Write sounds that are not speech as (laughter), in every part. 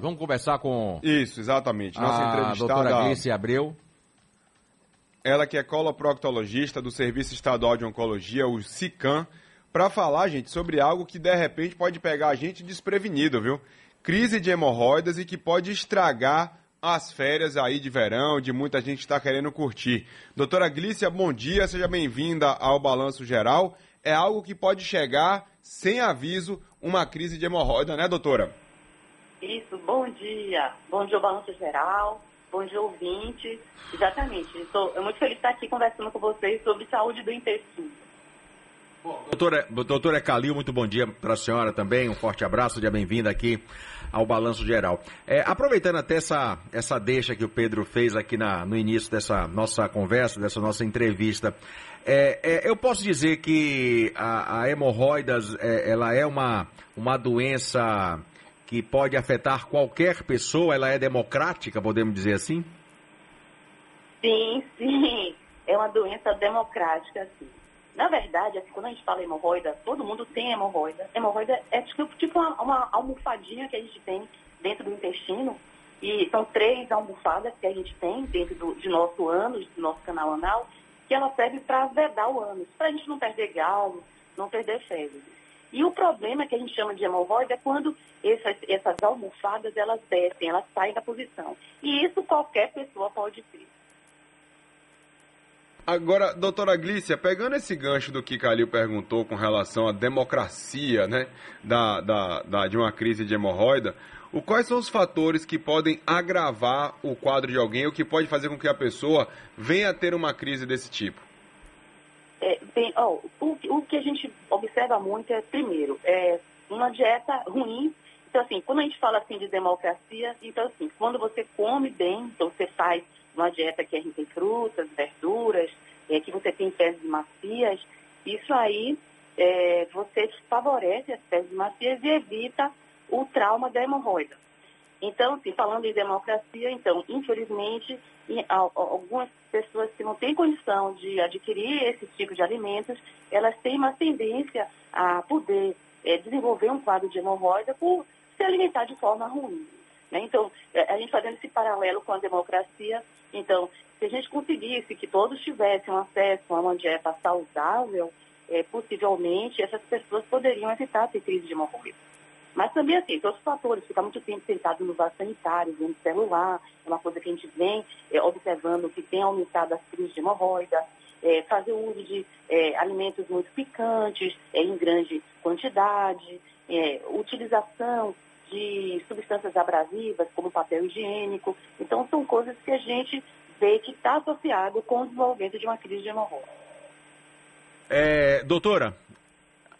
Vamos conversar com. Isso, exatamente. Nossa a entrevistada. doutora Gleice Abreu. Ela que é coloproctologista do Serviço Estadual de Oncologia, o SICAM, para falar, gente, sobre algo que de repente pode pegar a gente desprevenido, viu? Crise de hemorroidas e que pode estragar as férias aí de verão, de muita gente está querendo curtir. Doutora Glícia, bom dia, seja bem-vinda ao Balanço Geral. É algo que pode chegar sem aviso, uma crise de hemorroida, né, doutora? Isso, bom dia. Bom dia, Balanço Geral. Bom dia, ouvinte. Exatamente. Estou muito feliz de estar aqui conversando com vocês sobre saúde do intestino. Doutora, doutora Calil, muito bom dia para a senhora também. Um forte abraço, seja bem-vinda aqui ao Balanço Geral. É, aproveitando até essa, essa deixa que o Pedro fez aqui na, no início dessa nossa conversa, dessa nossa entrevista, é, é, eu posso dizer que a, a hemorroidas é, ela é uma, uma doença que pode afetar qualquer pessoa, ela é democrática, podemos dizer assim? Sim, sim. É uma doença democrática, sim. Na verdade, assim, quando a gente fala hemorroida, todo mundo tem hemorroida. Hemorroida é tipo, tipo uma, uma almofadinha que a gente tem dentro do intestino. E são três almofadas que a gente tem dentro do, de nosso ânus, do nosso canal anal, que ela serve para vedar o ânus, para a gente não perder galo, não perder fezes. E o problema que a gente chama de hemorroida é quando essas, essas almofadas elas descem, elas saem da posição. E isso qualquer pessoa pode ter. Agora, doutora Glícia, pegando esse gancho do que Calil perguntou com relação à democracia né, da, da, da, de uma crise de hemorroida, o, quais são os fatores que podem agravar o quadro de alguém, o que pode fazer com que a pessoa venha a ter uma crise desse tipo? É, bem, oh, o, o, que a gente observa muito é, primeiro, é uma dieta ruim. Então, assim, quando a gente fala assim de democracia, então, assim, quando você come bem, então você faz uma dieta que é rica em frutas, verduras, é, que você tem fezes macias, isso aí é, você favorece as fezes macias e evita o trauma da hemorroida. Então, assim, falando em democracia, então, infelizmente, algumas pessoas que não têm condição de adquirir esse tipo de alimentos, elas têm uma tendência a poder é, desenvolver um quadro de hemorroida por se alimentar de forma ruim. Né? Então, é, a gente fazendo esse paralelo com a democracia, então, se a gente conseguisse que todos tivessem acesso a uma dieta saudável, é, possivelmente essas pessoas poderiam evitar ter crise de hemorroida. Mas também, assim, tem outros fatores, ficar muito tempo sentado no vaso sanitário, vendo celular, é uma coisa que a gente vem é, observando que tem aumentado as crises de hemorroida, é, fazer uso de é, alimentos muito picantes, é, em grande quantidade, é, utilização de substâncias abrasivas, como papel higiênico. Então, são coisas que a gente vê que está associado com o desenvolvimento de uma crise de hemorroida. É, doutora,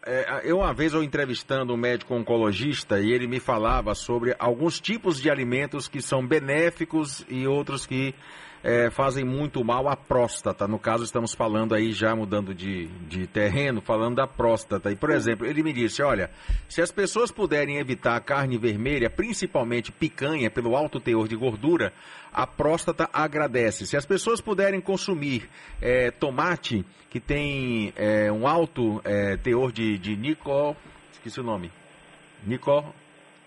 é, eu uma vez eu entrevistando um médico oncologista e ele me falava sobre alguns tipos de alimentos que são benéficos e outros que é, fazem muito mal à próstata. No caso, estamos falando aí, já mudando de, de terreno, falando da próstata. E, por exemplo, ele me disse: olha, se as pessoas puderem evitar a carne vermelha, principalmente picanha, pelo alto teor de gordura, a próstata agradece. Se as pessoas puderem consumir é, tomate, que tem é, um alto é, teor de, de nico. Esqueci o nome. Nico.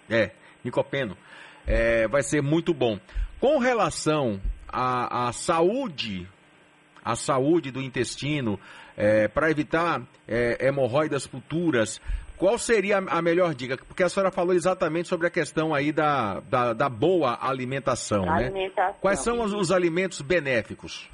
É, nicopeno. É, vai ser muito bom. Com relação a, a saúde, a saúde do intestino, é, para evitar é, hemorroidas futuras, qual seria a melhor dica? Porque a senhora falou exatamente sobre a questão aí da, da, da boa alimentação, né? Alimentação. Quais são os, os alimentos benéficos?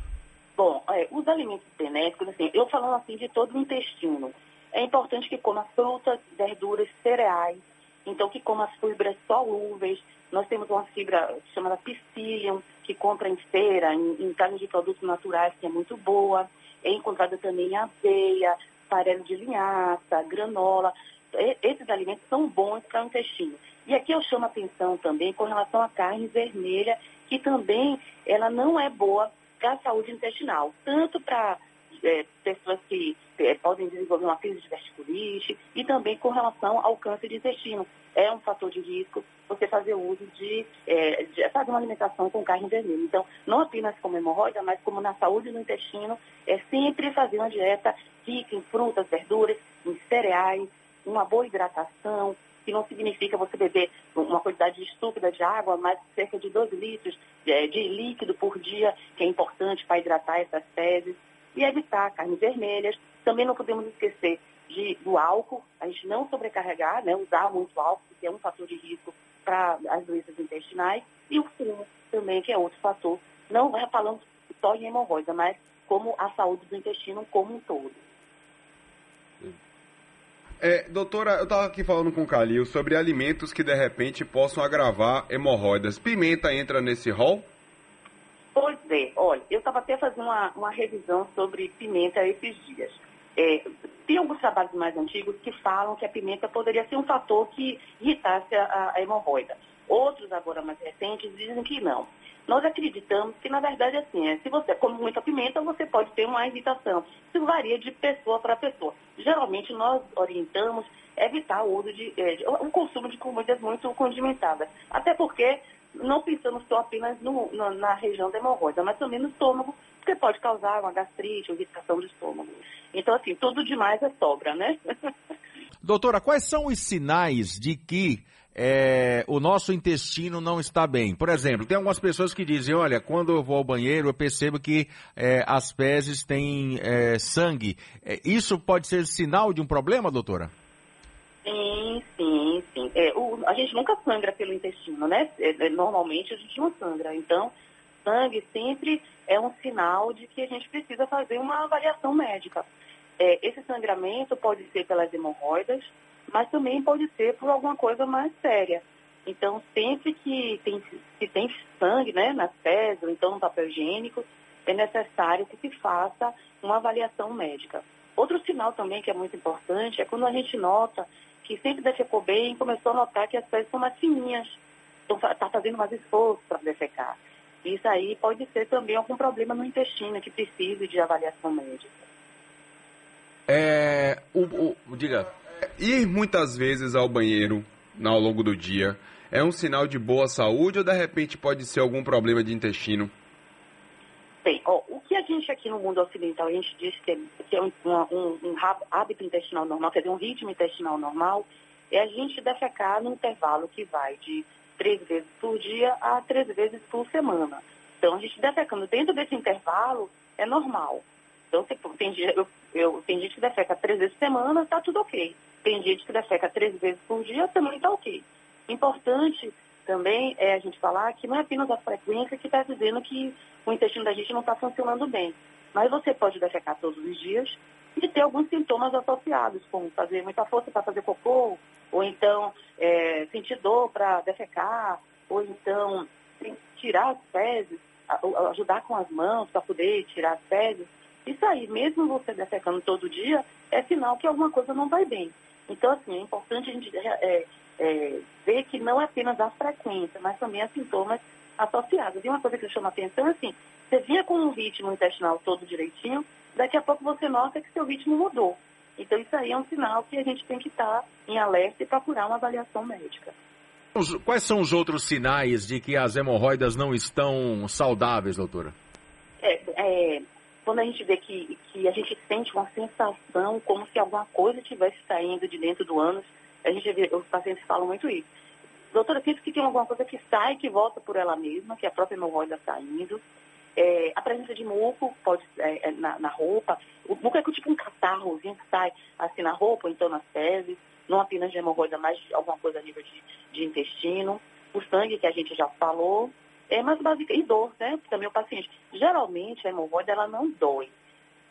Bom, é, os alimentos benéficos, assim, eu falando assim de todo o intestino, é importante que coma frutas, verduras, cereais, então que coma as fibras solúveis, nós temos uma fibra chamada psyllium, que compra em feira, em, em carne de produtos naturais, que é muito boa. É encontrada também aveia, farelo de linhaça, granola. E, esses alimentos são bons para o intestino. E aqui eu chamo a atenção também com relação à carne vermelha, que também ela não é boa para a saúde intestinal, tanto para é, pessoas que é, podem desenvolver uma crise de vesciculite e também com relação ao câncer de intestino. É um fator de risco você fazer uso de, é, de fazer uma alimentação com carne vermelha. Então, não apenas como hemorroida, mas como na saúde do intestino, é sempre fazer uma dieta rica em frutas, verduras, em cereais, uma boa hidratação, que não significa você beber uma quantidade estúpida de água, mas cerca de 12 litros de, de líquido por dia, que é importante para hidratar essas fezes, e evitar carnes vermelhas. Também não podemos esquecer de, do álcool, a gente não sobrecarregar, né, usar muito álcool, que é um fator de risco para as doenças intestinais, e o fumo também, que é outro fator. Não falando só em hemorroida, mas como a saúde do intestino como um todo. É, doutora, eu estava aqui falando com o Calil sobre alimentos que de repente possam agravar hemorroidas. Pimenta entra nesse rol? Pois é, olha, eu estava até fazendo uma, uma, revisão sobre pimenta esses dias. É, tem alguns trabalhos mais antigos que falam que a pimenta poderia ser um fator que irritasse a, a hemorroida. Outros, agora mais recentes, dizem que não. Nós acreditamos que, na verdade, assim, é, se você come muita pimenta, você pode ter uma irritação. Isso varia de pessoa para pessoa. Geralmente, nós orientamos evitar o uso de, é, o consumo de comidas muito condimentadas. Até porque não pensamos só apenas no, no, na região da hemorroida, mas também no estômago, porque pode causar uma gastrite, uma irritação do estômago. Então, assim, tudo demais é sobra, né? (laughs) Doutora, quais são os sinais de que é, o nosso intestino não está bem. Por exemplo, tem algumas pessoas que dizem, olha, quando eu vou ao banheiro eu percebo que é, as fezes têm é, sangue. É, isso pode ser sinal de um problema, doutora? Sim, sim. É, a gente nunca sangra pelo intestino, né? É, normalmente a gente não sangra. Então, sangue sempre é um sinal de que a gente precisa fazer uma avaliação médica. esse sangramento pode ser pelas hemorroidas, mas também pode ser por alguma coisa mais séria. Então, sempre que tem, se tem sangue né, nas fezes, ou então no papel higiênico, é necessário que se faça uma avaliação médica. Outro sinal também que é muito importante é quando a gente nota que sempre defecou bem, começou a notar que as fezes são mais fininhas, está fazendo mais esforço para defecar. Isso aí pode ser também algum problema no intestino que precise de avaliação médica. É, o, o, diga. Ir muitas vezes ao banheiro ao longo do dia é um sinal de boa saúde ou de repente pode ser algum problema de intestino? Bem, ó, o que a gente aqui no mundo ocidental, a gente diz que é, um, um, um, hábito intestinal normal, quer dizer, um ritmo intestinal normal, é a gente defecar no intervalo que vai de três vezes por dia a três vezes por semana. Então, a gente defecando dentro desse intervalo é normal. Então, tem, dia, eu, eu, tem gente que defeca três vezes por semana, está tudo ok. Tem gente que defeca três vezes por dia, também está ok. Importante também é a gente falar que não é apenas a frequência que está dizendo que o intestino da gente não está funcionando bem. Mas você pode defecar todos os dias e ter alguns sintomas associados, como fazer muita força para fazer cocô, ou então é, sentir dor para defecar, ou então tirar as fezes, ajudar com as mãos para poder tirar as fezes. Isso aí, mesmo você defecando todo dia, é sinal que alguma coisa não vai bem. Então, assim, é importante a gente é, é, ver que não é apenas a frequência, mas também as sintomas associados. E uma coisa que chama atenção é assim, você vinha com um ritmo intestinal todo direitinho, daqui a pouco você nota que seu ritmo mudou. Então, isso aí é um sinal que a gente tem que estar em alerta e procurar uma avaliação médica. Quais são os outros sinais de que as hemorroidas não estão saudáveis, doutora? É, é, quando a gente vê que, que a gente sente uma sensação como se alguma coisa estivesse saindo de dentro do ânus, a gente vê, os pacientes falam muito isso. Doutora, sinto que tem alguma coisa que sai, que volta por ela mesma, que a própria hemorroida está indo. É, a presença de muco pode é, é, na, na, roupa. O muco é tipo um catarrozinho que sai assim na roupa, ou então nas fezes. Não apenas de hemorroida, mas alguma coisa a nível de, de intestino. O sangue, que a gente já falou. É mais básica. E dor, né? Também o paciente. Geralmente a hemorroida ela não dói.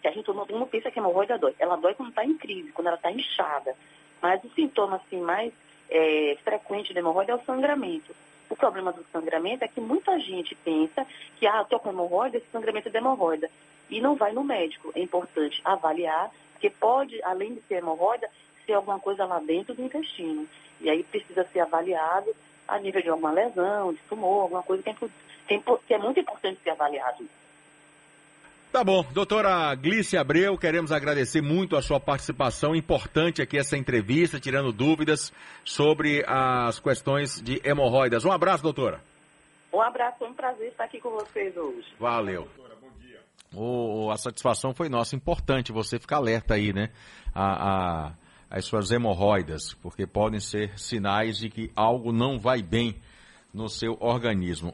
Que a gente todo mundo pensa que a hemorroida dói. Ela dói quando está em crise, quando ela está inchada. Mas o sintoma assim, mais é, frequente da hemorroida é o sangramento. O problema do sangramento é que muita gente pensa que, ah, estou com hemorroida, esse sangramento é de hemorroida. E não vai no médico. É importante avaliar, porque pode, além de ser hemorroida, ser alguma coisa lá dentro do intestino. E aí precisa ser avaliado a nível de alguma lesão, de tumor, alguma coisa que é, que é muito importante ser avaliado. Tá bom, doutora Glícia Abreu, queremos agradecer muito a sua participação importante aqui essa entrevista, tirando dúvidas sobre as questões de hemorroidas. Um abraço, doutora. Um abraço, foi um prazer estar aqui com vocês hoje. Valeu. Doutora, bom dia. O, a satisfação foi nossa, importante você ficar alerta aí, né? A, a as suas hemorroidas, porque podem ser sinais de que algo não vai bem no seu organismo.